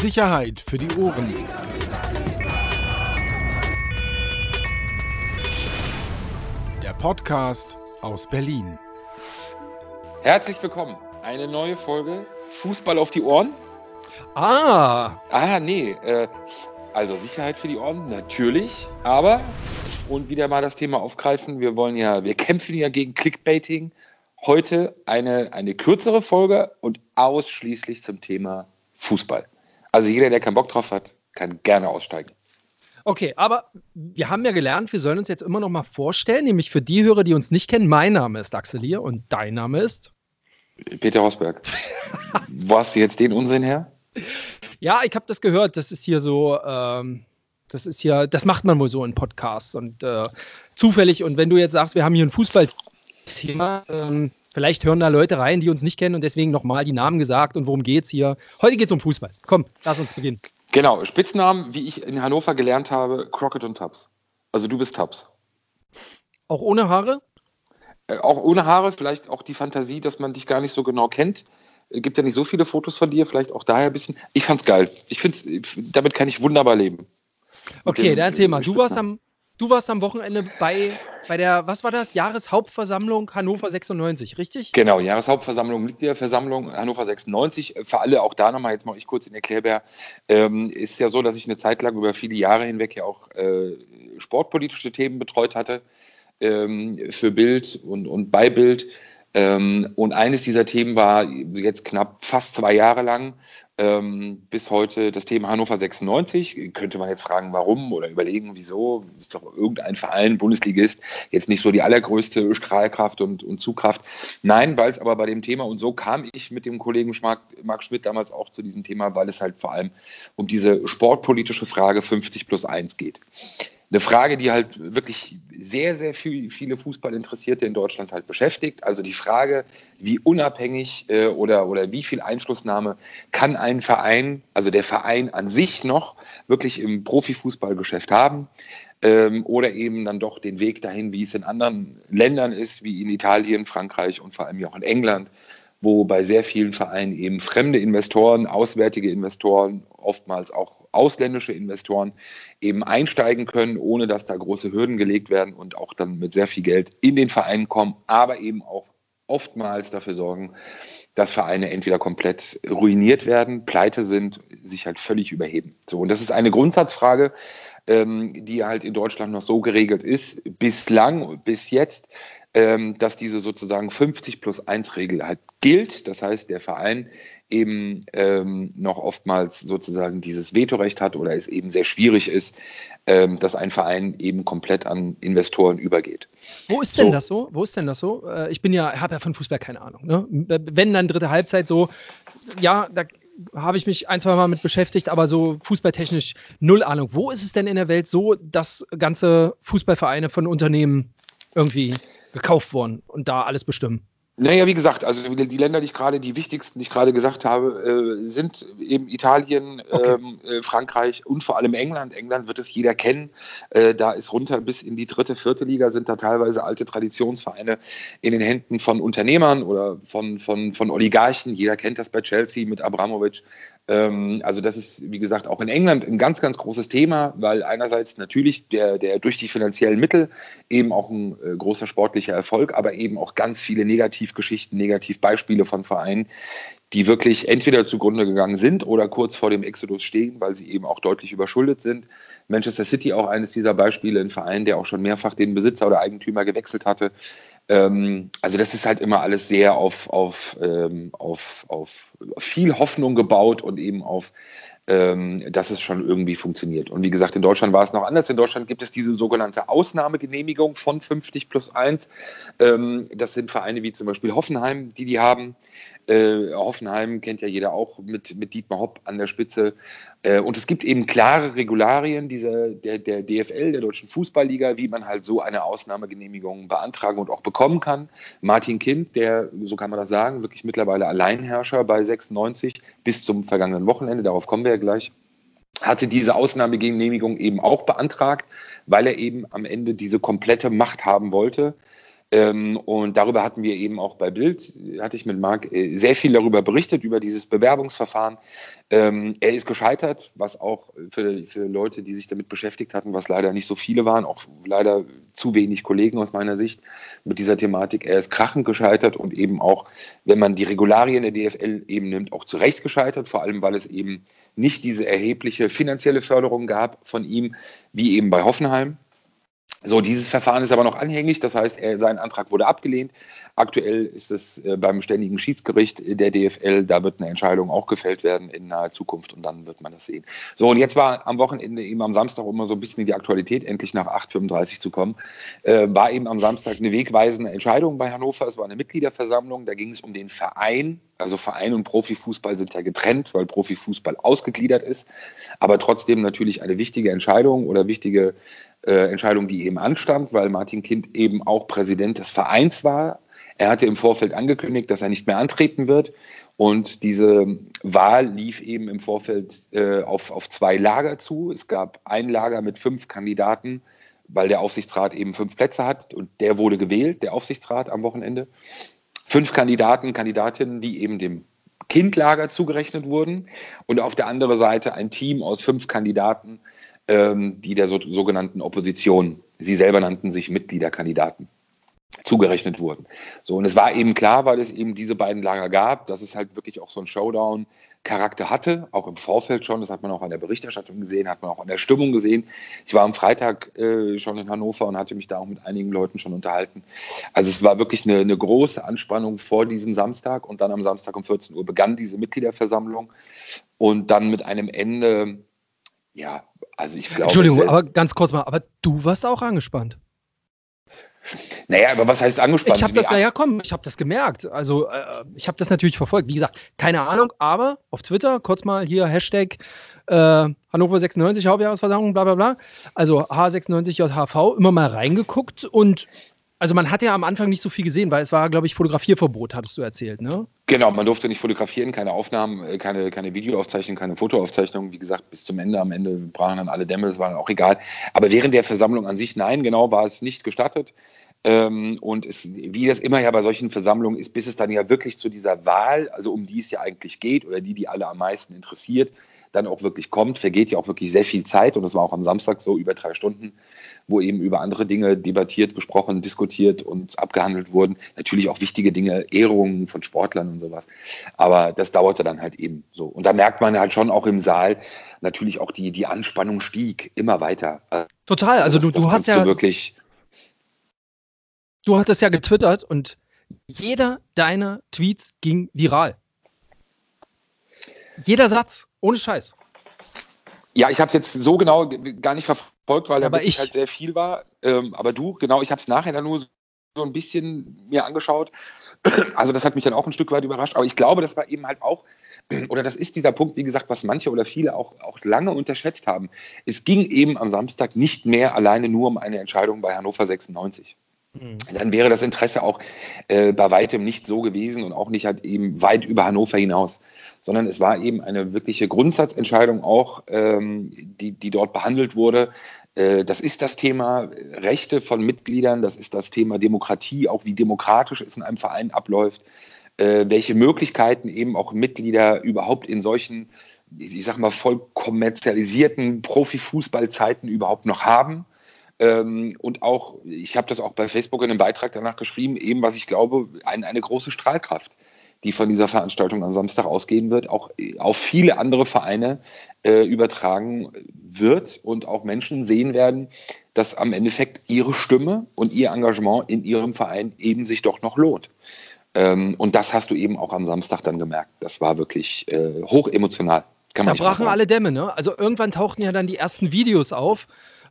Sicherheit für die Ohren. Der Podcast aus Berlin. Herzlich willkommen. Eine neue Folge Fußball auf die Ohren. Ah. Ah, nee. Äh, also Sicherheit für die Ohren, natürlich. Aber, und wieder mal das Thema aufgreifen, wir wollen ja, wir kämpfen ja gegen Clickbaiting. Heute eine, eine kürzere Folge und ausschließlich zum Thema Fußball. Also jeder, der keinen Bock drauf hat, kann gerne aussteigen. Okay, aber wir haben ja gelernt, wir sollen uns jetzt immer noch mal vorstellen, nämlich für die Hörer, die uns nicht kennen, mein Name ist Axel hier und dein Name ist? Peter Rosberg. Wo hast du jetzt den Unsinn her? Ja, ich habe das gehört, das ist hier so, ähm, das ist ja, das macht man wohl so in Podcasts und äh, zufällig und wenn du jetzt sagst, wir haben hier ein Fußballthema, ähm, Vielleicht hören da Leute rein, die uns nicht kennen und deswegen nochmal die Namen gesagt und worum geht's hier. Heute geht's um Fußball. Komm, lass uns beginnen. Genau, Spitznamen, wie ich in Hannover gelernt habe, Crockett und Tubbs. Also du bist Tubbs. Auch ohne Haare? Äh, auch ohne Haare, vielleicht auch die Fantasie, dass man dich gar nicht so genau kennt. Es gibt ja nicht so viele Fotos von dir, vielleicht auch daher ein bisschen. Ich fand's geil. Ich find's, damit kann ich wunderbar leben. Okay, dann erzähl mal. Du warst am, Du warst am Wochenende bei, bei der, was war das? Jahreshauptversammlung Hannover 96, richtig? Genau, Jahreshauptversammlung, Mitgliederversammlung Hannover 96. Für alle auch da nochmal, jetzt mache ich kurz in Erklärbär. Ähm, ist ja so, dass ich eine Zeit lang über viele Jahre hinweg ja auch äh, sportpolitische Themen betreut hatte ähm, für Bild und, und bei Bild. Ähm, und eines dieser Themen war jetzt knapp fast zwei Jahre lang ähm, bis heute das Thema Hannover 96. Könnte man jetzt fragen, warum oder überlegen, wieso? Ist doch irgendein Verein, Bundesligist, jetzt nicht so die allergrößte Strahlkraft und, und Zugkraft. Nein, weil es aber bei dem Thema, und so kam ich mit dem Kollegen Marc, Marc Schmidt damals auch zu diesem Thema, weil es halt vor allem um diese sportpolitische Frage 50 plus 1 geht eine Frage, die halt wirklich sehr, sehr viel, viele Fußballinteressierte in Deutschland halt beschäftigt. Also die Frage, wie unabhängig äh, oder, oder wie viel Einflussnahme kann ein Verein, also der Verein an sich noch, wirklich im Profifußballgeschäft haben ähm, oder eben dann doch den Weg dahin, wie es in anderen Ländern ist, wie in Italien, Frankreich und vor allem auch in England wo bei sehr vielen Vereinen eben fremde Investoren, auswärtige Investoren, oftmals auch ausländische Investoren eben einsteigen können, ohne dass da große Hürden gelegt werden und auch dann mit sehr viel Geld in den Verein kommen, aber eben auch oftmals dafür sorgen, dass Vereine entweder komplett ruiniert werden, pleite sind, sich halt völlig überheben. So, und das ist eine Grundsatzfrage, ähm, die halt in Deutschland noch so geregelt ist, bislang, bis jetzt, ähm, dass diese sozusagen 50 plus 1 Regel halt gilt. Das heißt, der Verein eben ähm, noch oftmals sozusagen dieses Vetorecht hat oder es eben sehr schwierig ist, ähm, dass ein Verein eben komplett an Investoren übergeht. Wo ist denn das so? Wo ist denn das so? Äh, ich bin ja, habe ja von Fußball keine Ahnung. Ne? Wenn dann dritte Halbzeit so, ja, da habe ich mich ein, zwei Mal mit beschäftigt, aber so fußballtechnisch null Ahnung. Wo ist es denn in der Welt so, dass ganze Fußballvereine von Unternehmen irgendwie gekauft wurden und da alles bestimmen? Naja, wie gesagt, also die Länder, die ich gerade, die wichtigsten, die ich gerade gesagt habe, äh, sind eben Italien, okay. ähm, äh, Frankreich und vor allem England. England wird es jeder kennen. Äh, da ist runter bis in die dritte, vierte Liga, sind da teilweise alte Traditionsvereine in den Händen von Unternehmern oder von, von, von Oligarchen. Jeder kennt das bei Chelsea mit Abramovic. Ähm, also das ist, wie gesagt, auch in England ein ganz, ganz großes Thema, weil einerseits natürlich der, der durch die finanziellen Mittel eben auch ein äh, großer sportlicher Erfolg, aber eben auch ganz viele Negativgeschichten, Negativbeispiele von Vereinen, die wirklich entweder zugrunde gegangen sind oder kurz vor dem Exodus stehen, weil sie eben auch deutlich überschuldet sind. Manchester City auch eines dieser Beispiele, ein Verein, der auch schon mehrfach den Besitzer oder Eigentümer gewechselt hatte. Ähm, also das ist halt immer alles sehr auf, auf, ähm, auf, auf viel Hoffnung gebaut und eben auf ähm, dass es schon irgendwie funktioniert. Und wie gesagt, in Deutschland war es noch anders. In Deutschland gibt es diese sogenannte Ausnahmegenehmigung von 50 plus 1. Ähm, das sind Vereine wie zum Beispiel Hoffenheim, die die haben. Äh, Hoffenheim kennt ja jeder auch mit, mit Dietmar Hopp an der Spitze. Äh, und es gibt eben klare Regularien dieser, der, der DFL, der Deutschen Fußballliga, wie man halt so eine Ausnahmegenehmigung beantragen und auch bekommen kann. Martin Kind, der, so kann man das sagen, wirklich mittlerweile Alleinherrscher bei 96 bis zum vergangenen Wochenende, darauf kommen wir ja gleich hatte diese Ausnahmegenehmigung eben auch beantragt, weil er eben am Ende diese komplette Macht haben wollte Ähm, und darüber hatten wir eben auch bei Bild, hatte ich mit Marc äh, sehr viel darüber berichtet, über dieses Bewerbungsverfahren. Ähm, er ist gescheitert, was auch für, für Leute, die sich damit beschäftigt hatten, was leider nicht so viele waren, auch leider zu wenig Kollegen aus meiner Sicht mit dieser Thematik. Er ist krachend gescheitert und eben auch, wenn man die Regularien der DFL eben nimmt, auch zu Recht gescheitert, vor allem weil es eben nicht diese erhebliche finanzielle Förderung gab von ihm, wie eben bei Hoffenheim. So, dieses Verfahren ist aber noch anhängig, das heißt, er, sein Antrag wurde abgelehnt. Aktuell ist es äh, beim ständigen Schiedsgericht der DFL, da wird eine Entscheidung auch gefällt werden in naher Zukunft und dann wird man das sehen. So, und jetzt war am Wochenende eben am Samstag immer so ein bisschen in die Aktualität, endlich nach 8.35 zu kommen, äh, war eben am Samstag eine wegweisende Entscheidung bei Hannover. Es war eine Mitgliederversammlung, da ging es um den Verein also Verein und Profifußball sind ja getrennt, weil Profifußball ausgegliedert ist. Aber trotzdem natürlich eine wichtige Entscheidung oder wichtige äh, Entscheidung, die eben anstand, weil Martin Kind eben auch Präsident des Vereins war. Er hatte im Vorfeld angekündigt, dass er nicht mehr antreten wird. Und diese Wahl lief eben im Vorfeld äh, auf, auf zwei Lager zu. Es gab ein Lager mit fünf Kandidaten, weil der Aufsichtsrat eben fünf Plätze hat und der wurde gewählt, der Aufsichtsrat am Wochenende fünf Kandidaten, Kandidatinnen, die eben dem Kindlager zugerechnet wurden und auf der anderen Seite ein Team aus fünf Kandidaten, ähm, die der so, sogenannten Opposition, sie selber nannten sich Mitgliederkandidaten, zugerechnet wurden. So, und es war eben klar, weil es eben diese beiden Lager gab, dass es halt wirklich auch so ein Showdown Charakter hatte, auch im Vorfeld schon, das hat man auch an der Berichterstattung gesehen, hat man auch an der Stimmung gesehen. Ich war am Freitag äh, schon in Hannover und hatte mich da auch mit einigen Leuten schon unterhalten. Also es war wirklich eine, eine große Anspannung vor diesem Samstag und dann am Samstag um 14 Uhr begann diese Mitgliederversammlung und dann mit einem Ende, ja, also ich glaube. Entschuldigung, aber ganz kurz mal, aber du warst auch angespannt. Naja, aber was heißt angespannt? Ich habe das, naja, komm, ich habe das gemerkt. Also, äh, ich habe das natürlich verfolgt. Wie gesagt, keine Ahnung, aber auf Twitter, kurz mal hier Hashtag äh, Hannover 96 Hauptjahresversammlung, bla bla bla. Also H96JHV, immer mal reingeguckt und also man hat ja am Anfang nicht so viel gesehen, weil es war, glaube ich, Fotografierverbot, hattest du erzählt, ne? Genau, man durfte nicht fotografieren, keine Aufnahmen, äh, keine, keine Videoaufzeichnung, keine Fotoaufzeichnung. Wie gesagt, bis zum Ende, am Ende brachen dann alle Dämme, das war dann auch egal. Aber während der Versammlung an sich, nein, genau, war es nicht gestattet. Ähm, und es, wie das immer ja bei solchen Versammlungen ist, bis es dann ja wirklich zu dieser Wahl, also um die es ja eigentlich geht oder die, die alle am meisten interessiert, dann auch wirklich kommt, vergeht ja auch wirklich sehr viel Zeit und das war auch am Samstag so über drei Stunden, wo eben über andere Dinge debattiert, gesprochen, diskutiert und abgehandelt wurden. Natürlich auch wichtige Dinge, Ehrungen von Sportlern und sowas. Aber das dauerte dann halt eben so. Und da merkt man halt schon auch im Saal, natürlich auch die, die Anspannung stieg immer weiter. Total, also du, du hast ja wirklich du hattest ja getwittert und jeder deiner Tweets ging viral. Jeder Satz, ohne Scheiß. Ja, ich habe es jetzt so genau gar nicht verfolgt, weil da ich halt sehr viel war. Ähm, aber du, genau, ich habe es nachher dann nur so ein bisschen mir angeschaut. Also das hat mich dann auch ein Stück weit überrascht. Aber ich glaube, das war eben halt auch, oder das ist dieser Punkt, wie gesagt, was manche oder viele auch, auch lange unterschätzt haben. Es ging eben am Samstag nicht mehr alleine nur um eine Entscheidung bei Hannover 96. Mhm. Dann wäre das Interesse auch äh, bei weitem nicht so gewesen und auch nicht halt eben weit über Hannover hinaus, sondern es war eben eine wirkliche Grundsatzentscheidung auch, ähm, die, die dort behandelt wurde. Äh, das ist das Thema Rechte von Mitgliedern, das ist das Thema Demokratie, auch wie demokratisch es in einem Verein abläuft, äh, welche Möglichkeiten eben auch Mitglieder überhaupt in solchen, ich sag mal, voll kommerzialisierten Profifußballzeiten überhaupt noch haben ähm, und auch, ich habe das auch bei Facebook in einem Beitrag danach geschrieben, eben was ich glaube, ein, eine große Strahlkraft, die von dieser Veranstaltung am Samstag ausgehen wird, auch auf viele andere Vereine äh, übertragen wird und auch Menschen sehen werden, dass am Endeffekt ihre Stimme und ihr Engagement in ihrem Verein eben sich doch noch lohnt. Ähm, und das hast du eben auch am Samstag dann gemerkt. Das war wirklich äh, hoch emotional. da brachen alle Dämme, ne? Also irgendwann tauchten ja dann die ersten Videos auf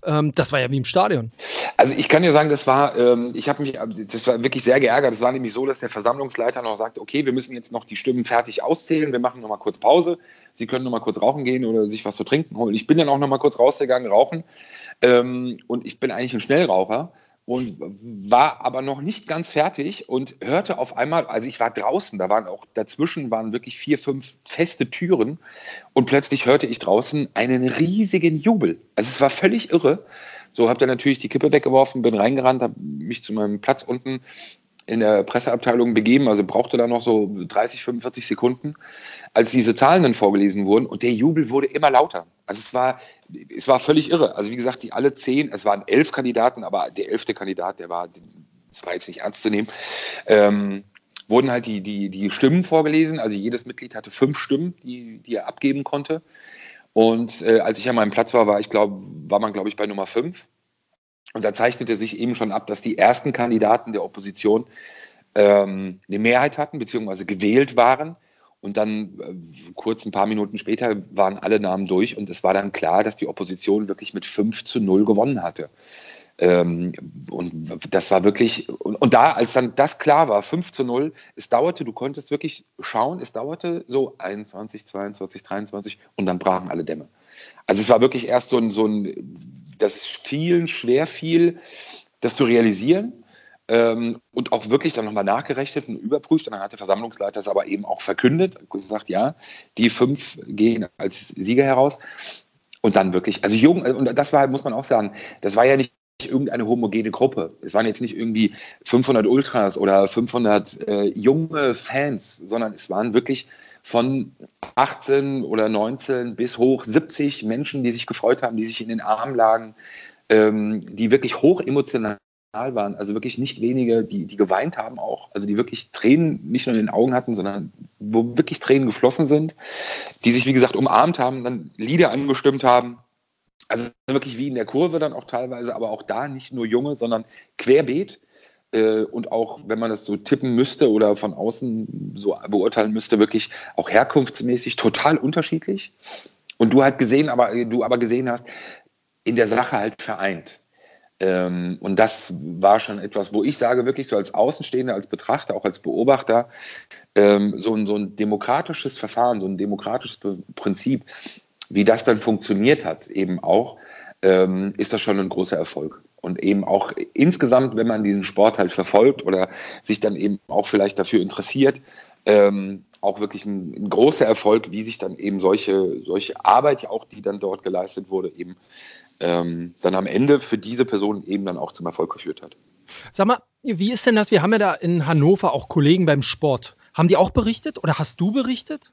ähm, das war ja wie im Stadion. Also ich kann dir sagen, das war, ähm, ich habe mich, das war wirklich sehr geärgert. Es war nämlich so, dass der Versammlungsleiter noch sagt, okay, wir müssen jetzt noch die Stimmen fertig auszählen, wir machen noch mal kurz Pause. Sie können noch mal kurz rauchen gehen oder sich was zu trinken holen. Ich bin dann auch noch mal kurz rausgegangen, rauchen. Ähm, und ich bin eigentlich ein Schnellraucher und war aber noch nicht ganz fertig und hörte auf einmal, also ich war draußen, da waren auch dazwischen waren wirklich vier, fünf feste Türen und plötzlich hörte ich draußen einen riesigen Jubel. Also es war völlig irre So habe dann natürlich die Kippe weggeworfen, bin reingerannt, habe mich zu meinem Platz unten in der Presseabteilung begeben, also brauchte da noch so 30, 45 Sekunden, als diese Zahlen dann vorgelesen wurden und der Jubel wurde immer lauter. Also es war, es war völlig irre. Also wie gesagt, die alle zehn, es waren elf Kandidaten, aber der elfte Kandidat, der war, das war jetzt nicht ernst zu nehmen, ähm, wurden halt die, die, die Stimmen vorgelesen. Also jedes Mitglied hatte fünf Stimmen, die, die er abgeben konnte. Und äh, als ich an meinem Platz war, war ich glaube, war man glaube ich bei Nummer fünf. Und da zeichnete sich eben schon ab, dass die ersten Kandidaten der Opposition ähm, eine Mehrheit hatten, beziehungsweise gewählt waren. Und dann äh, kurz ein paar Minuten später waren alle Namen durch und es war dann klar, dass die Opposition wirklich mit 5 zu 0 gewonnen hatte. Ähm, und das war wirklich, und, und, da, als dann das klar war, 5 zu 0, es dauerte, du konntest wirklich schauen, es dauerte so 21, 22, 23 und dann brachen alle Dämme. Also es war wirklich erst so ein, so ein das vielen schwer fiel, das zu realisieren. Ähm, und auch wirklich dann nochmal nachgerechnet und überprüft. Und dann hat der Versammlungsleiter es aber eben auch verkündet, gesagt, ja, die fünf gehen als Sieger heraus. Und dann wirklich, also jung, und das war, muss man auch sagen, das war ja nicht irgendeine homogene Gruppe. Es waren jetzt nicht irgendwie 500 Ultras oder 500 äh, junge Fans, sondern es waren wirklich von 18 oder 19 bis hoch 70 Menschen, die sich gefreut haben, die sich in den Armen lagen, ähm, die wirklich hoch emotional waren. Also wirklich nicht wenige, die, die geweint haben auch, also die wirklich Tränen nicht nur in den Augen hatten, sondern wo wirklich Tränen geflossen sind, die sich, wie gesagt, umarmt haben, dann Lieder angestimmt haben also wirklich wie in der Kurve dann auch teilweise, aber auch da nicht nur Junge, sondern querbeet. Äh, und auch, wenn man das so tippen müsste oder von außen so beurteilen müsste, wirklich auch herkunftsmäßig total unterschiedlich. Und du halt gesehen, aber du aber gesehen hast, in der Sache halt vereint. Ähm, und das war schon etwas, wo ich sage, wirklich so als Außenstehender, als Betrachter, auch als Beobachter, ähm, so, ein, so ein demokratisches Verfahren, so ein demokratisches Prinzip wie das dann funktioniert hat, eben auch, ähm, ist das schon ein großer Erfolg. Und eben auch insgesamt, wenn man diesen Sport halt verfolgt oder sich dann eben auch vielleicht dafür interessiert, ähm, auch wirklich ein, ein, großer Erfolg, wie sich dann eben solche, solche Arbeit, auch die dann dort geleistet wurde, eben ähm, dann am Ende für diese Person eben dann auch zum Erfolg geführt hat. Sag mal, wie ist denn das? Wir haben ja da in Hannover auch Kollegen beim Sport. Haben die auch berichtet oder hast du berichtet?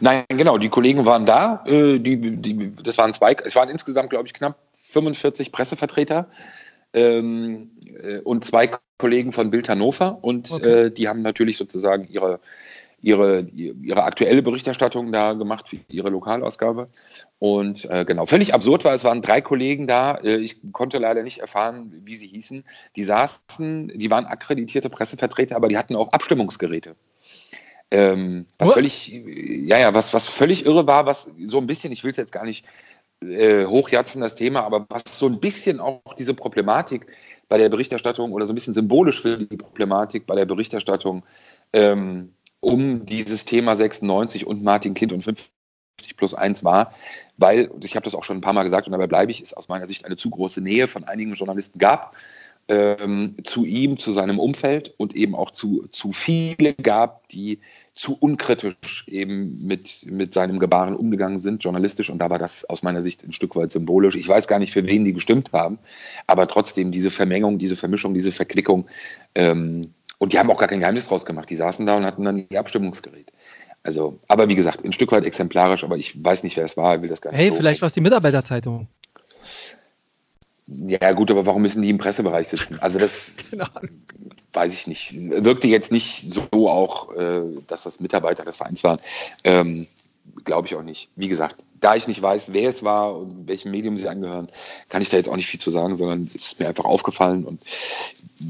Nein, genau, die Kollegen waren da. Äh, die, die, das waren zwei, es waren insgesamt, glaube ich, knapp 45 Pressevertreter ähm, äh, und zwei Kollegen von Bild Hannover. Und okay. äh, die haben natürlich sozusagen ihre, ihre, ihre aktuelle Berichterstattung da gemacht für ihre Lokalausgabe. Und äh, genau, völlig absurd war, es waren drei Kollegen da. Äh, ich konnte leider nicht erfahren, wie sie hießen. Die saßen, die waren akkreditierte Pressevertreter, aber die hatten auch Abstimmungsgeräte. Ähm, was völlig, ja, ja, was, was völlig irre war, was so ein bisschen, ich will es jetzt gar nicht äh, hochjatzen, das Thema, aber was so ein bisschen auch diese Problematik bei der Berichterstattung oder so ein bisschen symbolisch für die Problematik bei der Berichterstattung ähm, um dieses Thema 96 und Martin Kind und 50 plus 1 war, weil, ich habe das auch schon ein paar Mal gesagt und dabei bleibe ich, es aus meiner Sicht eine zu große Nähe von einigen Journalisten gab ähm, zu ihm, zu seinem Umfeld und eben auch zu, zu viele gab, die zu unkritisch eben mit, mit seinem Gebaren umgegangen sind, journalistisch. Und da war das aus meiner Sicht ein Stück weit symbolisch. Ich weiß gar nicht, für wen die gestimmt haben, aber trotzdem diese Vermengung, diese Vermischung, diese Verquickung. Ähm, und die haben auch gar kein Geheimnis draus gemacht. Die saßen da und hatten dann ihr Abstimmungsgerät. Also, aber wie gesagt, ein Stück weit exemplarisch, aber ich weiß nicht, wer es war, will das gar nicht. Hey, so vielleicht war es die Mitarbeiterzeitung. Ja, gut, aber warum müssen die im Pressebereich sitzen? Also das genau. weiß ich nicht. Wirkte jetzt nicht so auch, äh, dass das Mitarbeiter des Vereins waren. Ähm, Glaube ich auch nicht. Wie gesagt, da ich nicht weiß, wer es war und welchem Medium sie angehören, kann ich da jetzt auch nicht viel zu sagen, sondern es ist mir einfach aufgefallen und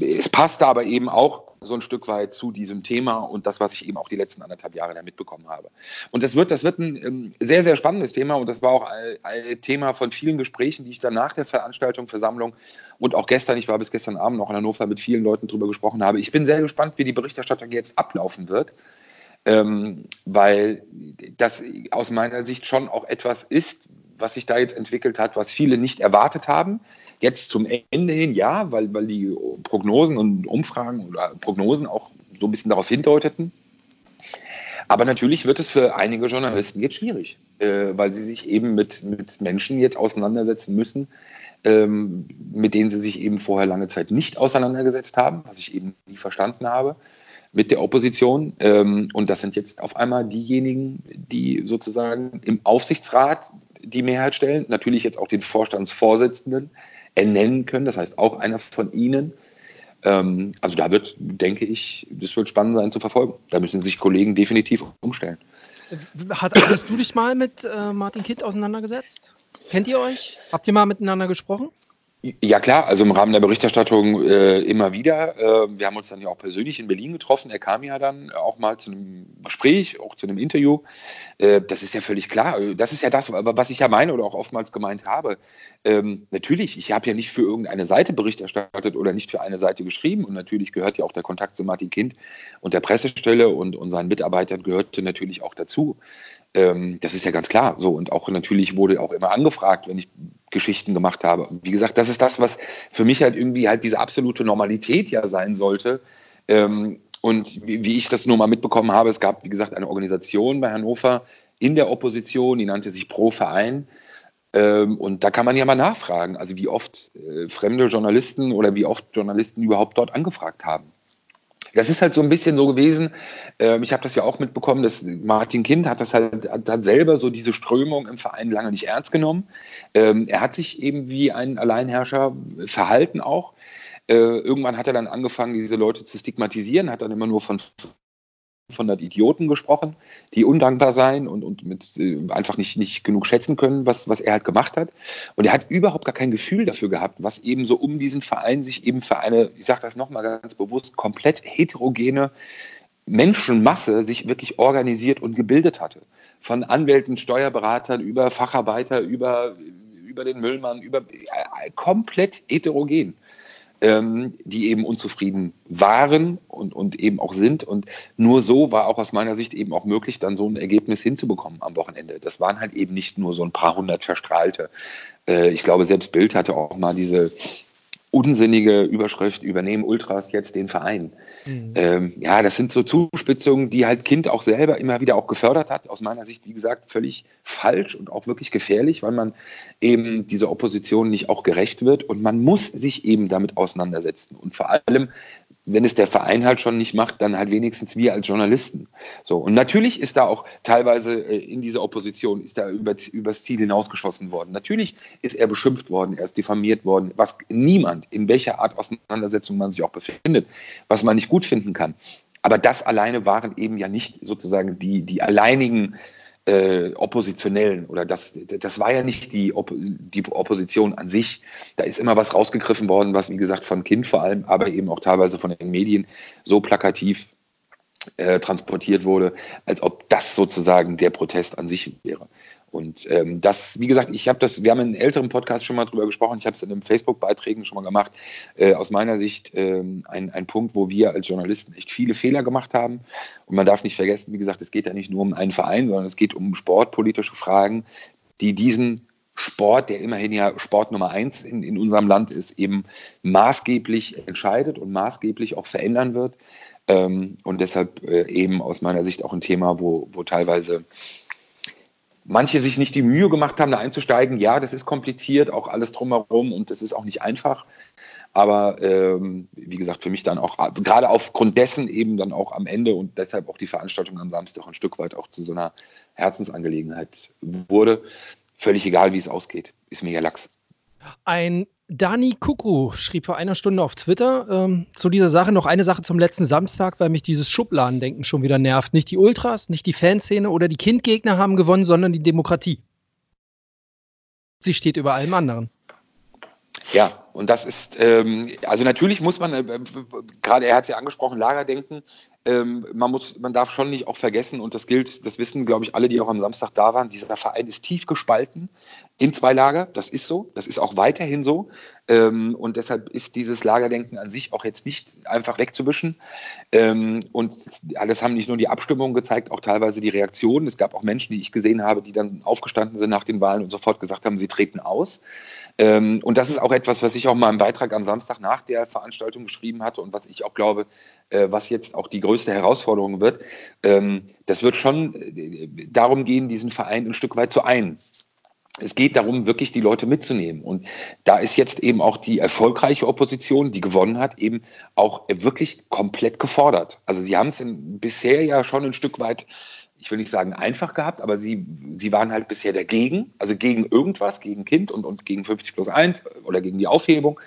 es passte aber eben auch so ein Stück weit zu diesem Thema und das, was ich eben auch die letzten anderthalb Jahre da mitbekommen habe. Und das wird, das wird ein ähm, sehr, sehr spannendes Thema und das war auch ein, Thema von vielen Gesprächen, die ich dann nach der Veranstaltung, Versammlung und auch gestern, ich war bis gestern Abend noch in Hannover mit vielen Leuten drüber gesprochen habe. Ich bin sehr gespannt, wie die Berichterstattung jetzt ablaufen wird. Ähm, weil das aus meiner Sicht schon auch etwas ist, was sich da jetzt entwickelt hat, was viele nicht erwartet haben. Jetzt zum Ende hin ja, weil, weil die Prognosen und Umfragen oder Prognosen auch so ein bisschen darauf hindeuteten. Aber natürlich wird es für einige Journalisten jetzt schwierig, äh, weil sie sich eben mit, mit Menschen jetzt auseinandersetzen müssen, ähm, mit denen sie sich eben vorher lange Zeit nicht auseinandergesetzt haben, was ich eben nie verstanden habe mit der Opposition. Ähm, und das sind jetzt auf einmal diejenigen, die sozusagen im Aufsichtsrat die Mehrheit stellen, natürlich jetzt auch den Vorstandsvorsitzenden ernennen können, das heißt auch einer von ihnen. Ähm, also da wird, denke ich, das wird spannend sein zu verfolgen. Da müssen sich Kollegen definitiv umstellen. Hat, hast du dich mal mit äh, Martin Kitt auseinandergesetzt? Kennt ihr euch? Habt ihr mal miteinander gesprochen? Ja klar, also im Rahmen der Berichterstattung äh, immer wieder. Äh, wir haben uns dann ja auch persönlich in Berlin getroffen. Er kam ja dann auch mal zu einem Gespräch, auch zu einem Interview. Äh, das ist ja völlig klar. Das ist ja das, was ich ja meine oder auch oftmals gemeint habe. Ähm, natürlich, ich habe ja nicht für irgendeine Seite Bericht erstattet oder nicht für eine Seite geschrieben. Und natürlich gehört ja auch der Kontakt zu Martin Kind und der Pressestelle und, und seinen Mitarbeitern gehörte natürlich auch dazu. Ähm, das ist ja ganz klar. So und auch natürlich wurde auch immer angefragt, wenn ich Geschichten gemacht habe. Wie gesagt, das ist das, was für mich halt irgendwie halt diese absolute Normalität ja sein sollte. Ähm, und wie, wie ich das nur mal mitbekommen habe, es gab, wie gesagt, eine Organisation bei Hannover in der Opposition, die nannte sich Pro Verein. Ähm, und da kann man ja mal nachfragen, also wie oft äh, fremde Journalisten oder wie oft Journalisten überhaupt dort angefragt haben. Das ist halt so ein bisschen so gewesen. Ähm, ich habe das ja auch mitbekommen, dass Martin Kind hat das halt hat selber so diese Strömung im Verein lange nicht ernst genommen. Ähm, er hat sich eben wie ein Alleinherrscher verhalten auch. Äh, irgendwann hat er dann angefangen, diese Leute zu stigmatisieren, hat dann immer nur von 500 Idioten gesprochen, die undankbar seien und, und mit, äh, einfach nicht, nicht genug schätzen können, was, was er halt gemacht hat. Und er hat überhaupt gar kein Gefühl dafür gehabt, was eben so um diesen Verein sich eben für eine, ich sage das nochmal ganz bewusst, komplett heterogene Menschenmasse sich wirklich organisiert und gebildet hatte. Von Anwälten, Steuerberatern über Facharbeiter, über, über den Müllmann, über äh, komplett heterogen ähm, die eben unzufrieden waren und, und eben auch sind. Und nur so war auch aus meiner Sicht eben auch möglich, dann so ein Ergebnis hinzubekommen am Wochenende. Das waren halt eben nicht nur so ein paar hundert Verstrahlte. Äh, ich glaube, selbst Bild hatte auch mal diese unsinnige Überschrift, übernehmen Ultras jetzt den Verein. Mhm. Ähm, ja, das sind so Zuspitzungen, die halt Kind auch selber immer wieder auch gefördert hat. Aus meiner Sicht, wie gesagt, völlig falsch und auch wirklich gefährlich, weil man eben dieser Opposition nicht auch gerecht wird und man muss sich eben damit auseinandersetzen. Und vor allem wenn es der Verein halt schon nicht macht, dann halt wenigstens wir als Journalisten. So. Und natürlich ist da auch teilweise äh, in dieser Opposition, ist da über, übers Ziel hinausgeschossen worden. Natürlich ist er beschimpft worden, er ist diffamiert worden, was niemand, in welcher Art Auseinandersetzung man sich auch befindet, was man nicht gut finden kann. Aber das alleine waren eben ja nicht sozusagen die, die alleinigen äh, Oppositionellen oder das, das war ja nicht die, Op die Opposition an sich. Da ist immer was rausgegriffen worden, was wie gesagt von Kind vor allem, aber eben auch teilweise von den Medien so plakativ äh, transportiert wurde, als ob das sozusagen der Protest an sich wäre. Und ähm, das, wie gesagt, ich habe das, wir haben in älteren Podcasts schon mal drüber gesprochen, ich habe es in den Facebook-Beiträgen schon mal gemacht. Äh, aus meiner Sicht ähm, ein, ein Punkt, wo wir als Journalisten echt viele Fehler gemacht haben. Und man darf nicht vergessen, wie gesagt, es geht ja nicht nur um einen Verein, sondern es geht um sportpolitische Fragen, die diesen Sport, der immerhin ja Sport Nummer eins in, in unserem Land ist, eben maßgeblich entscheidet und maßgeblich auch verändern wird. Ähm, und deshalb äh, eben aus meiner Sicht auch ein Thema, wo, wo teilweise manche sich nicht die Mühe gemacht haben, da einzusteigen. Ja, das ist kompliziert, auch alles drumherum und das ist auch nicht einfach. Aber ähm, wie gesagt, für mich dann auch gerade aufgrund dessen eben dann auch am Ende und deshalb auch die Veranstaltung am Samstag ein Stück weit auch zu so einer Herzensangelegenheit wurde. Völlig egal, wie es ausgeht. Ist ja Lachs. Ein Dani Kuku schrieb vor einer Stunde auf Twitter ähm, zu dieser Sache noch eine Sache zum letzten Samstag, weil mich dieses Schubladendenken schon wieder nervt. Nicht die Ultras, nicht die Fanszene oder die Kindgegner haben gewonnen, sondern die Demokratie. Sie steht über allem anderen. Ja, und das ist, ähm, also natürlich muss man, äh, gerade er hat es ja angesprochen, Lagerdenken, ähm, man, muss, man darf schon nicht auch vergessen, und das gilt, das wissen, glaube ich, alle, die auch am Samstag da waren, dieser Verein ist tief gespalten in zwei Lager. Das ist so, das ist auch weiterhin so. Ähm, und deshalb ist dieses Lagerdenken an sich auch jetzt nicht einfach wegzuwischen. Ähm, und das haben nicht nur die Abstimmungen gezeigt, auch teilweise die Reaktionen. Es gab auch Menschen, die ich gesehen habe, die dann aufgestanden sind nach den Wahlen und sofort gesagt haben, sie treten aus. Ähm, und das ist auch etwas, was ich auch mal im Beitrag am Samstag nach der Veranstaltung geschrieben hatte und was ich auch glaube, äh, was jetzt auch die größte Herausforderung wird. Ähm, das wird schon äh, darum gehen, diesen Verein ein Stück weit zu ein. es geht darum, wirklich die Leute mitzunehmen. Und da ist jetzt eben auch die erfolgreiche Opposition, die gewonnen hat, eben auch wirklich komplett gefordert. Also sie haben es bisher ja schon ein Stück weit, ich will nicht sagen einfach gehabt, aber sie, sie waren halt bisher dagegen, also gegen irgendwas, gegen Kind und, und gegen 50 plus 1 oder gegen die Aufhebung.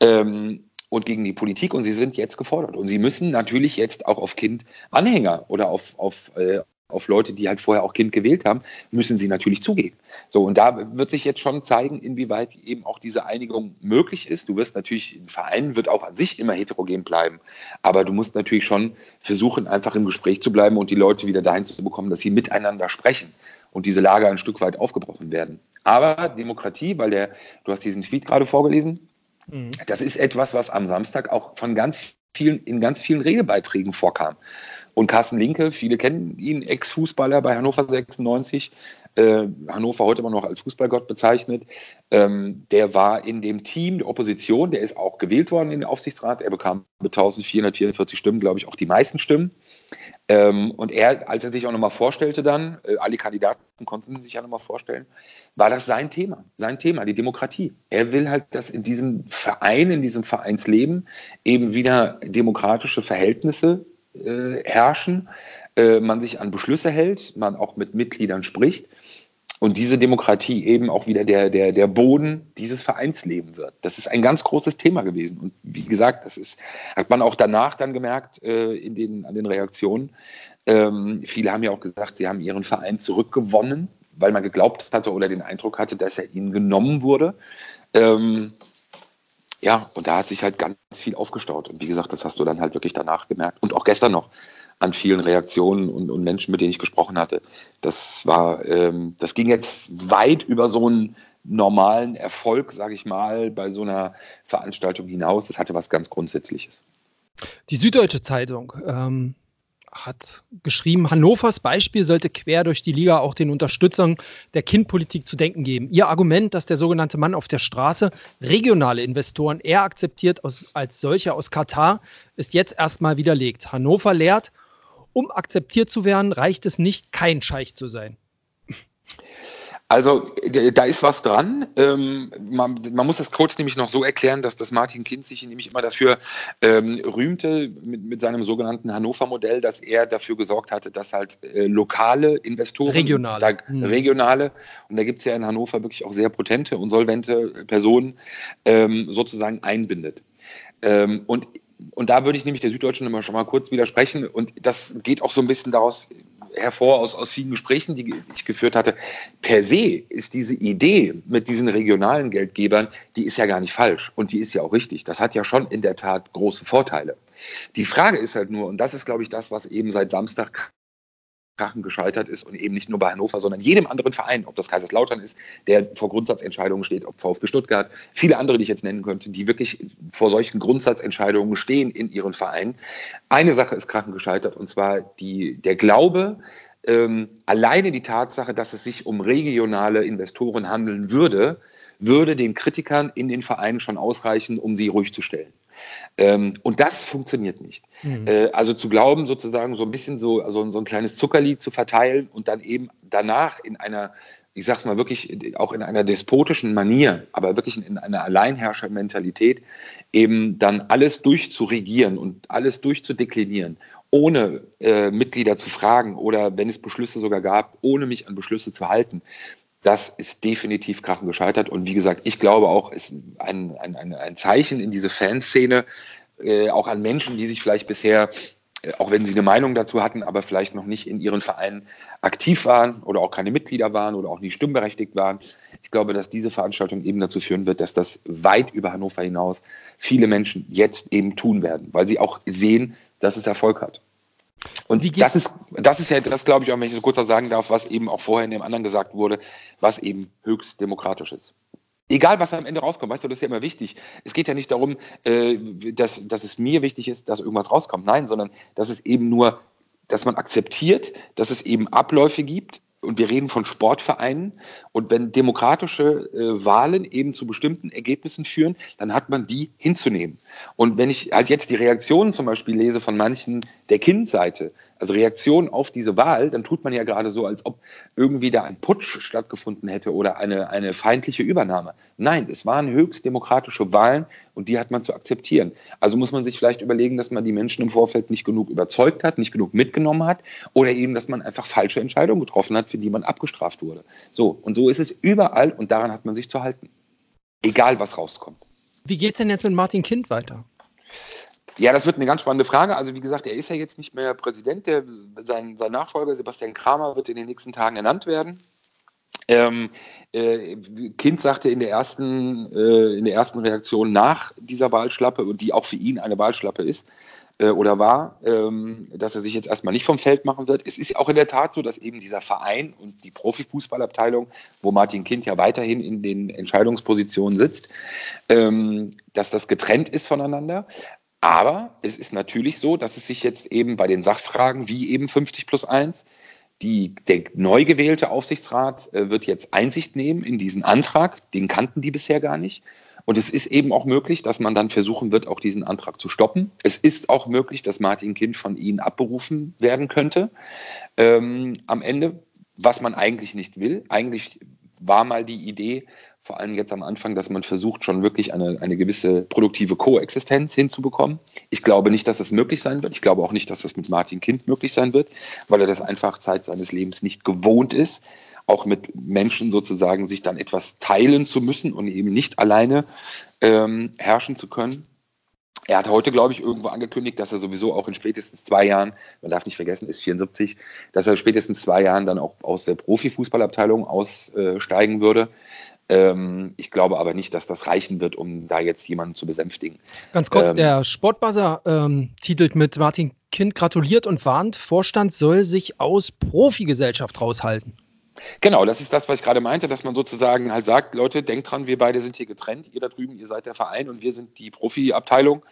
Ähm, und gegen die Politik und sie sind jetzt gefordert. Und sie müssen natürlich jetzt auch auf Kind-Anhänger oder auf, auf, äh, auf Leute, die halt vorher auch Kind gewählt haben, müssen sie natürlich zugehen. So, und da wird sich jetzt schon zeigen, inwieweit eben auch diese Einigung möglich ist. Du wirst natürlich, ein Verein wird auch an sich immer heterogen bleiben, aber du musst natürlich schon versuchen, einfach im Gespräch zu bleiben und die Leute wieder dahin zu bekommen, dass sie miteinander sprechen und diese Lager ein Stück weit aufgebrochen werden. Aber Demokratie, weil der, du hast diesen Tweet gerade vorgelesen, mhm. das ist etwas, was am Samstag auch von ganz vielen, in ganz vielen Redebeiträgen vorkam. Und Carsten Linke, viele kennen ihn, Ex-Fußballer bei Hannover 96, äh, Hannover heute immer noch als Fußballgott bezeichnet. Ähm, der war in dem Team der Opposition, der ist auch gewählt worden in den Aufsichtsrat. Er bekam mit 1444 Stimmen, glaube ich, auch die meisten Stimmen. Ähm, und er, als er sich auch nochmal vorstellte dann, äh, alle Kandidaten konnten sich ja nochmal vorstellen, war das sein Thema, sein Thema, die Demokratie. Er will halt, dass in diesem Verein, in diesem Vereinsleben eben wieder demokratische Verhältnisse äh, herrschen, äh, man sich an Beschlüsse hält, man auch mit Mitgliedern spricht und diese Demokratie eben auch wieder der, der, der Boden dieses Vereinsleben wird. Das ist ein ganz großes Thema gewesen. Und wie gesagt, das ist, hat man auch danach dann gemerkt äh, in den, an den Reaktionen. Ähm, viele haben ja auch gesagt, sie haben ihren Verein zurückgewonnen, weil man geglaubt hatte oder den Eindruck hatte, dass er ihnen genommen wurde. Ähm, ja, und da hat sich halt ganz viel aufgestaut. Und wie gesagt, das hast du dann halt wirklich danach gemerkt. Und auch gestern noch an vielen Reaktionen und, und Menschen, mit denen ich gesprochen hatte. Das war, ähm, das ging jetzt weit über so einen normalen Erfolg, sage ich mal, bei so einer Veranstaltung hinaus. Das hatte was ganz Grundsätzliches. Die Süddeutsche Zeitung ähm, hat geschrieben, Hannovers Beispiel sollte quer durch die Liga auch den Unterstützern der Kindpolitik zu denken geben. Ihr Argument, dass der sogenannte Mann auf der Straße regionale Investoren eher akzeptiert aus, als solche aus Katar, ist jetzt erstmal widerlegt. Hannover lehrt, um akzeptiert zu werden, reicht es nicht, kein Scheich zu sein. Also da ist was dran. Ähm, man, man, muss das kurz nämlich noch so erklären, dass das Martin Kind sich nämlich immer dafür ähm, rühmte mit, mit, seinem sogenannten Hannover-Modell, dass er dafür gesorgt hatte, dass halt äh, lokale Investoren, regionale, da, hm. regionale und da gibt es ja in Hannover wirklich auch sehr potente und solvente Personen ähm, sozusagen einbindet. Ähm, und und da würde ich nämlich der Süddeutschen immer schon mal kurz widersprechen. Und das geht auch so ein bisschen daraus hervor aus, aus vielen Gesprächen, die ich geführt hatte. Per se ist diese Idee mit diesen regionalen Geldgebern, die ist ja gar nicht falsch und die ist ja auch richtig. Das hat ja schon in der Tat große Vorteile. Die Frage ist halt nur, und das ist, glaube ich, das, was eben seit Samstag Krachen gescheitert ist und eben nicht nur bei Hannover, sondern jedem anderen Verein, ob das Kaiserslautern ist, der vor Grundsatzentscheidungen steht, ob VfB Stuttgart, viele andere, die ich jetzt nennen könnte, die wirklich vor solchen Grundsatzentscheidungen stehen in ihren Vereinen. Eine Sache ist Krachen gescheitert und zwar die, der Glaube, ähm, alleine die Tatsache, dass es sich um regionale Investoren handeln würde, würde den Kritikern in den Vereinen schon ausreichen, um sie ruhig zu stellen. Ähm, und das funktioniert nicht. Mhm. Äh, also zu glauben, sozusagen so ein bisschen so, also so ein kleines Zuckerlied zu verteilen und dann eben danach in einer ich sag's mal wirklich, auch in einer despotischen Manier, aber wirklich in einer Alleinherrschermentalität, eben dann alles durchzuregieren und alles durchzudeklinieren, ohne äh, Mitglieder zu fragen oder wenn es Beschlüsse sogar gab, ohne mich an Beschlüsse zu halten das ist definitiv krachen gescheitert. Und wie gesagt, ich glaube auch, ist ein, ein, ein, ein Zeichen in diese Fanszene, äh, auch an Menschen, die sich vielleicht bisher, äh, auch wenn sie eine Meinung dazu hatten, aber vielleicht noch nicht in ihren Vereinen aktiv waren oder auch keine Mitglieder waren oder auch nicht stimmberechtigt waren. Ich glaube, dass diese Veranstaltung eben dazu führen wird, dass das weit über Hannover hinaus viele Menschen jetzt eben tun werden, weil sie auch sehen, dass es Erfolg hat. Und das ist, das ist ja das, glaube ich, auch wenn ich so kurz sagen darf, was eben auch vorher in dem anderen gesagt wurde, was eben höchst demokratisch ist. Egal, was am Ende rauskommt, weißt du, das ist ja immer wichtig. Es geht ja nicht darum, äh, dass, dass es mir wichtig ist, dass irgendwas rauskommt. Nein, sondern dass es eben nur, dass man akzeptiert, dass es eben Abläufe gibt, und wir reden von Sportvereinen. Und wenn demokratische äh, Wahlen eben zu bestimmten Ergebnissen führen, dann hat man die hinzunehmen. Und wenn ich halt jetzt die Reaktionen zum Beispiel lese von manchen der Kindseite, also Reaktion auf diese Wahl, dann tut man ja gerade so, als ob irgendwie da ein Putsch stattgefunden hätte oder eine, eine feindliche Übernahme. Nein, es waren höchst demokratische Wahlen und die hat man zu akzeptieren. Also muss man sich vielleicht überlegen, dass man die Menschen im Vorfeld nicht genug überzeugt hat, nicht genug mitgenommen hat oder eben, dass man einfach falsche Entscheidungen getroffen hat, für die man abgestraft wurde. So, und so ist es überall und daran hat man sich zu halten. Egal, was rauskommt. Wie geht es denn jetzt mit Martin Kind weiter? Ja, das wird eine ganz spannende Frage. Also wie gesagt, er ist ja jetzt nicht mehr Präsident. Der, sein, sein Nachfolger Sebastian Kramer wird in den nächsten Tagen ernannt werden. Ähm, äh, kind sagte in der ersten äh, in der ersten Reaktion nach dieser Wahlschlappe die auch für ihn eine Wahlschlappe ist äh, oder war, ähm, dass er sich jetzt erstmal nicht vom Feld machen wird. Es ist auch in der Tat so, dass eben dieser Verein und die Profifußballabteilung, wo Martin Kind ja weiterhin in den Entscheidungspositionen sitzt, ähm, dass das getrennt ist voneinander. Aber es ist natürlich so, dass es sich jetzt eben bei den Sachfragen wie eben 50 plus 1 die, der neu gewählte Aufsichtsrat äh, wird jetzt Einsicht nehmen in diesen Antrag. Den kannten die bisher gar nicht. Und es ist eben auch möglich, dass man dann versuchen wird, auch diesen Antrag zu stoppen. Es ist auch möglich, dass Martin Kind von Ihnen abberufen werden könnte ähm, am Ende, was man eigentlich nicht will. Eigentlich war mal die Idee, vor allem jetzt am Anfang, dass man versucht, schon wirklich eine, eine gewisse produktive Koexistenz hinzubekommen. Ich glaube nicht, dass das möglich sein wird. Ich glaube auch nicht, dass das mit Martin Kind möglich sein wird, weil er das einfach Zeit seines Lebens nicht gewohnt ist, auch mit Menschen sozusagen sich dann etwas teilen zu müssen und eben nicht alleine ähm, herrschen zu können. Er hat heute, glaube ich, irgendwo angekündigt, dass er sowieso auch in spätestens zwei Jahren, man darf nicht vergessen, ist 74, dass er spätestens zwei Jahren dann auch aus der Profifußballabteilung aussteigen würde. Ähm, ich glaube aber nicht, dass das reichen wird, um da jetzt jemanden zu besänftigen. Ganz kurz, ähm, der Sportbuzzer ähm, titelt mit Martin Kind gratuliert und warnt, Vorstand soll sich aus Profigesellschaft raushalten. Genau, das ist das, was ich gerade meinte, dass man sozusagen halt sagt, Leute, denkt dran, wir beide sind hier getrennt, ihr da drüben, ihr seid der Verein und wir sind die Profiabteilung,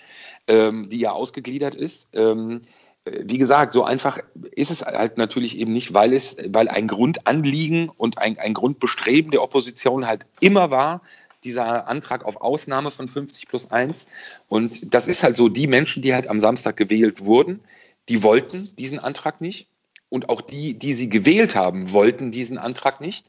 ähm, die ja ausgegliedert ist. Ähm, wie gesagt, so einfach ist es halt natürlich eben nicht, weil es, weil ein Grundanliegen und ein, ein Grundbestreben der Opposition halt immer war, dieser Antrag auf Ausnahme von 50 plus 1. Und das ist halt so, die Menschen, die halt am Samstag gewählt wurden, die wollten diesen Antrag nicht. Und auch die, die sie gewählt haben, wollten diesen Antrag nicht.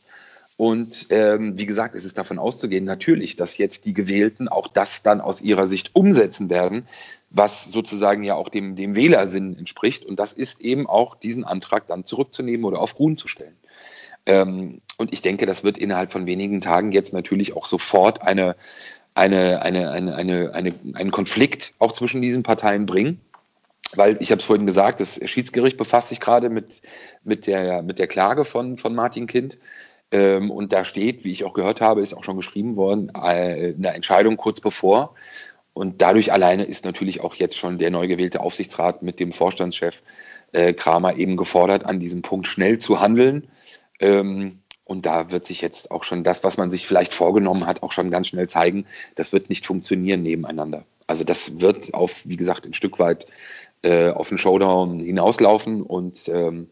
Und ähm, wie gesagt, es ist davon auszugehen, natürlich, dass jetzt die Gewählten auch das dann aus ihrer Sicht umsetzen werden, was sozusagen ja auch dem, dem Wählersinn entspricht. Und das ist eben auch diesen Antrag dann zurückzunehmen oder auf Grün zu stellen. Ähm, und ich denke, das wird innerhalb von wenigen Tagen jetzt natürlich auch sofort eine, eine, eine, eine, eine, eine, einen Konflikt auch zwischen diesen Parteien bringen. Weil ich habe es vorhin gesagt, das Schiedsgericht befasst sich gerade mit, mit, der, mit der Klage von, von Martin Kind. Ähm, und da steht, wie ich auch gehört habe, ist auch schon geschrieben worden, äh, eine Entscheidung kurz bevor. Und dadurch alleine ist natürlich auch jetzt schon der neu gewählte Aufsichtsrat mit dem Vorstandschef äh, Kramer eben gefordert, an diesem Punkt schnell zu handeln. Ähm, und da wird sich jetzt auch schon das, was man sich vielleicht vorgenommen hat, auch schon ganz schnell zeigen. Das wird nicht funktionieren nebeneinander. Also das wird auf, wie gesagt, ein Stück weit äh, auf den Showdown hinauslaufen. Und ähm,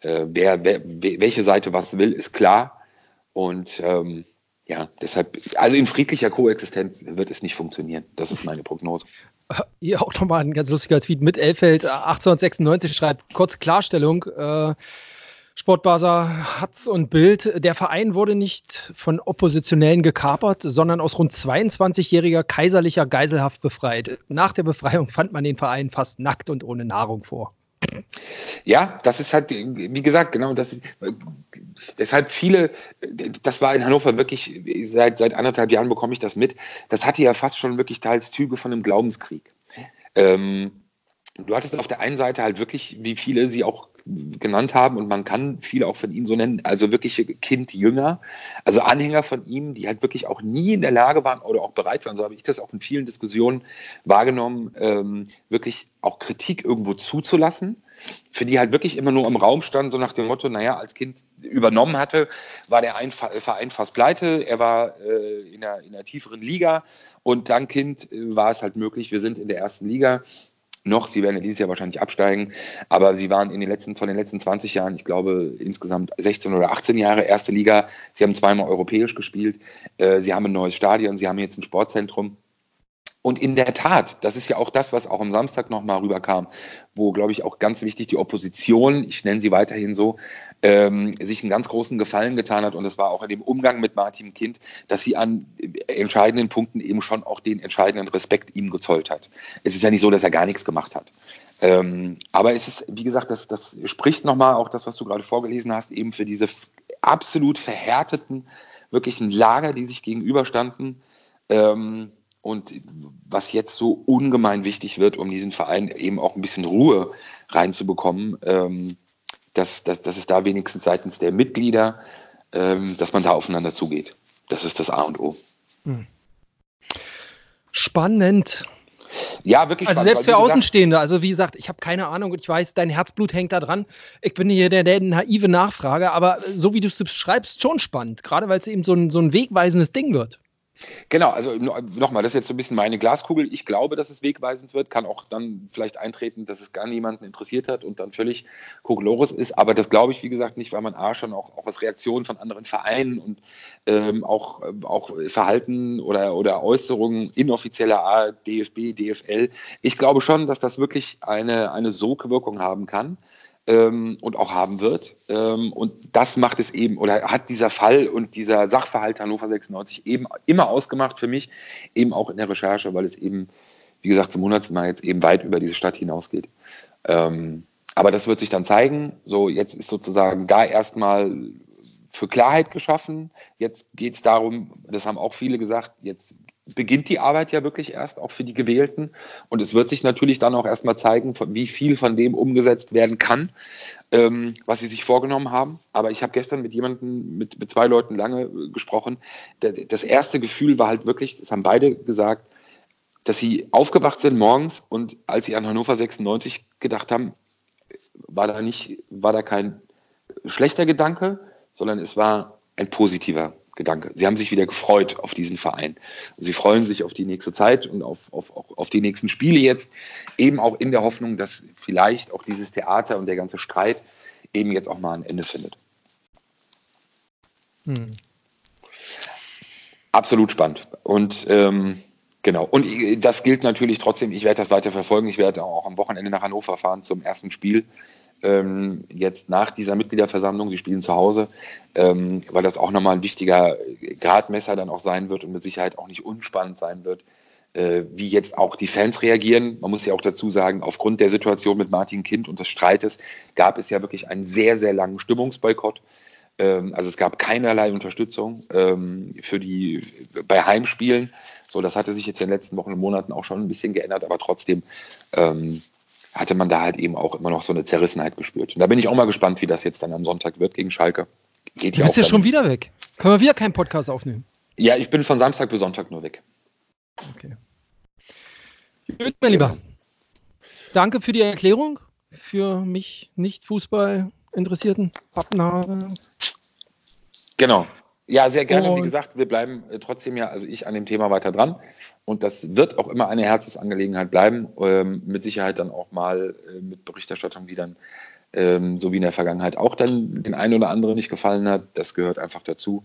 äh, wer, wer, welche Seite was will, ist klar. Und ähm, ja, deshalb, also in friedlicher Koexistenz wird es nicht funktionieren. Das ist meine Prognose. Hier auch nochmal ein ganz lustiger Tweet mit Elfeld 1896 äh, schreibt, kurze Klarstellung. Äh, Sportbasa Hatz und Bild. Der Verein wurde nicht von Oppositionellen gekapert, sondern aus rund 22-jähriger kaiserlicher Geiselhaft befreit. Nach der Befreiung fand man den Verein fast nackt und ohne Nahrung vor. Ja, das ist halt, wie gesagt, genau, das ist, deshalb viele, das war in Hannover wirklich, seit, seit anderthalb Jahren bekomme ich das mit, das hatte ja fast schon wirklich teils Züge von einem Glaubenskrieg. Ähm, du hattest auf der einen Seite halt wirklich, wie viele sie auch genannt haben und man kann viele auch von ihnen so nennen, also wirkliche Kindjünger, also Anhänger von ihm, die halt wirklich auch nie in der Lage waren oder auch bereit waren, so habe ich das auch in vielen Diskussionen wahrgenommen, ähm, wirklich auch Kritik irgendwo zuzulassen, für die halt wirklich immer nur im Raum stand, so nach dem Motto, naja, als Kind übernommen hatte, war der Verein fast pleite, er war äh, in, einer, in einer tieferen Liga und dann Kind äh, war es halt möglich, wir sind in der ersten Liga, noch. Sie werden ja dieses Jahr wahrscheinlich absteigen. Aber sie waren in den letzten, von den letzten 20 Jahren, ich glaube, insgesamt 16 oder 18 Jahre erste Liga. Sie haben zweimal europäisch gespielt. Äh, sie haben ein neues Stadion. Sie haben jetzt ein Sportzentrum. Und in der Tat, das ist ja auch das, was auch am Samstag nochmal rüberkam, wo, glaube ich, auch ganz wichtig die Opposition, ich nenne sie weiterhin so, ähm, sich einen ganz großen Gefallen getan hat. Und das war auch in dem Umgang mit Martin Kind, dass sie an entscheidenden Punkten eben schon auch den entscheidenden Respekt ihm gezollt hat. Es ist ja nicht so, dass er gar nichts gemacht hat. Ähm, aber es ist, wie gesagt, das, das spricht nochmal auch das, was du gerade vorgelesen hast, eben für diese absolut verhärteten, wirklichen Lager, die sich gegenüberstanden. Ähm, und was jetzt so ungemein wichtig wird, um diesen Verein eben auch ein bisschen Ruhe reinzubekommen, ähm, dass, dass, dass es da wenigstens seitens der Mitglieder, ähm, dass man da aufeinander zugeht. Das ist das A und O. Hm. Spannend. Ja, wirklich. Also spannend, selbst für Außenstehende, also wie gesagt, ich habe keine Ahnung und ich weiß, dein Herzblut hängt da dran. Ich bin hier der, der naive Nachfrage, aber so wie du es beschreibst, schon spannend, gerade weil es eben so ein, so ein wegweisendes Ding wird. Genau, also nochmal, das ist jetzt so ein bisschen meine Glaskugel. Ich glaube, dass es wegweisend wird, kann auch dann vielleicht eintreten, dass es gar niemanden interessiert hat und dann völlig Kokolores ist. Aber das glaube ich, wie gesagt, nicht, weil man A schon auch, auch aus Reaktionen von anderen Vereinen und ähm, auch, auch Verhalten oder, oder Äußerungen inoffizieller A, DFB, DFL. Ich glaube schon, dass das wirklich eine, eine Sogwirkung haben kann ähm, und auch haben wird. Ähm, und das macht es eben, oder hat dieser Fall und dieser Sachverhalt Hannover 96 eben immer ausgemacht für mich, eben auch in der Recherche, weil es eben, wie gesagt, zum hundertsten Mal jetzt eben weit über diese Stadt hinausgeht. Ähm, aber das wird sich dann zeigen. So, jetzt ist sozusagen da erstmal für Klarheit geschaffen. Jetzt geht es darum, das haben auch viele gesagt, jetzt beginnt die Arbeit ja wirklich erst, auch für die Gewählten. Und es wird sich natürlich dann auch erstmal zeigen, wie viel von dem umgesetzt werden kann, ähm, was sie sich vorgenommen haben. Aber ich habe gestern mit jemandem, mit, mit zwei Leuten lange äh, gesprochen. das erste Gefühl war halt wirklich, das haben beide gesagt, dass sie aufgewacht sind morgens und als sie an Hannover 96 gedacht haben, war da nicht, war da kein schlechter Gedanke, sondern es war ein positiver Gedanke. Sie haben sich wieder gefreut auf diesen Verein. Sie freuen sich auf die nächste Zeit und auf, auf, auf die nächsten Spiele jetzt, eben auch in der Hoffnung, dass vielleicht auch dieses Theater und der ganze Streit eben jetzt auch mal ein Ende findet. Hm. Absolut spannend. Und ähm, genau, und das gilt natürlich trotzdem, ich werde das weiter verfolgen. Ich werde auch am Wochenende nach Hannover fahren zum ersten Spiel ähm, jetzt nach dieser Mitgliederversammlung, die spielen zu Hause, ähm, weil das auch nochmal ein wichtiger Gradmesser dann auch sein wird und mit Sicherheit auch nicht unspannend sein wird, äh, wie jetzt auch die Fans reagieren. Man muss ja auch dazu sagen, aufgrund der Situation mit Martin Kind und des Streites gab es ja wirklich einen sehr, sehr langen Stimmungsboykott. Ähm, also es gab keinerlei Unterstützung ähm, für die bei Heimspielen. So, das hatte sich jetzt in den letzten Wochen und Monaten auch schon ein bisschen geändert, aber trotzdem ähm, hatte man da halt eben auch immer noch so eine Zerrissenheit gespürt. Und da bin ich auch mal gespannt, wie das jetzt dann am Sonntag wird gegen Schalke. Geht du bist ja schon wieder weg. Können wir wieder keinen Podcast aufnehmen? Ja, ich bin von Samstag bis Sonntag nur weg. Okay. Gut, mein Lieber. Danke für die Erklärung. Für mich nicht Fußball interessierten Pappenhaare. Genau. Ja, sehr gerne. Und Wie gesagt, wir bleiben äh, trotzdem ja, also ich an dem Thema weiter dran. Und das wird auch immer eine Herzensangelegenheit bleiben. Ähm, mit Sicherheit dann auch mal äh, mit Berichterstattung, die dann, ähm, so wie in der Vergangenheit, auch dann den einen oder anderen nicht gefallen hat. Das gehört einfach dazu.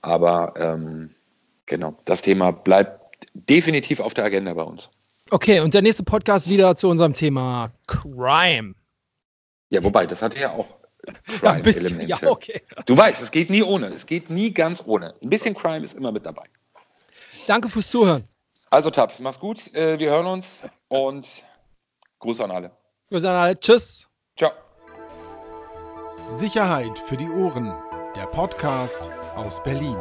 Aber ähm, genau, das Thema bleibt definitiv auf der Agenda bei uns. Okay, und der nächste Podcast wieder zu unserem Thema Crime. Ja, wobei, das hatte ja auch Crime-Elemente. Ja, okay. Du weißt, es geht nie ohne. Es geht nie ganz ohne. Ein bisschen Crime ist immer mit dabei. Danke fürs Zuhören. Also, Tabs, mach's gut. Äh, wir hören uns und Gruß an alle. Grüß an alle. Tschüss. Ciao. Sicherheit für die Ohren. Der Podcast aus Berlin.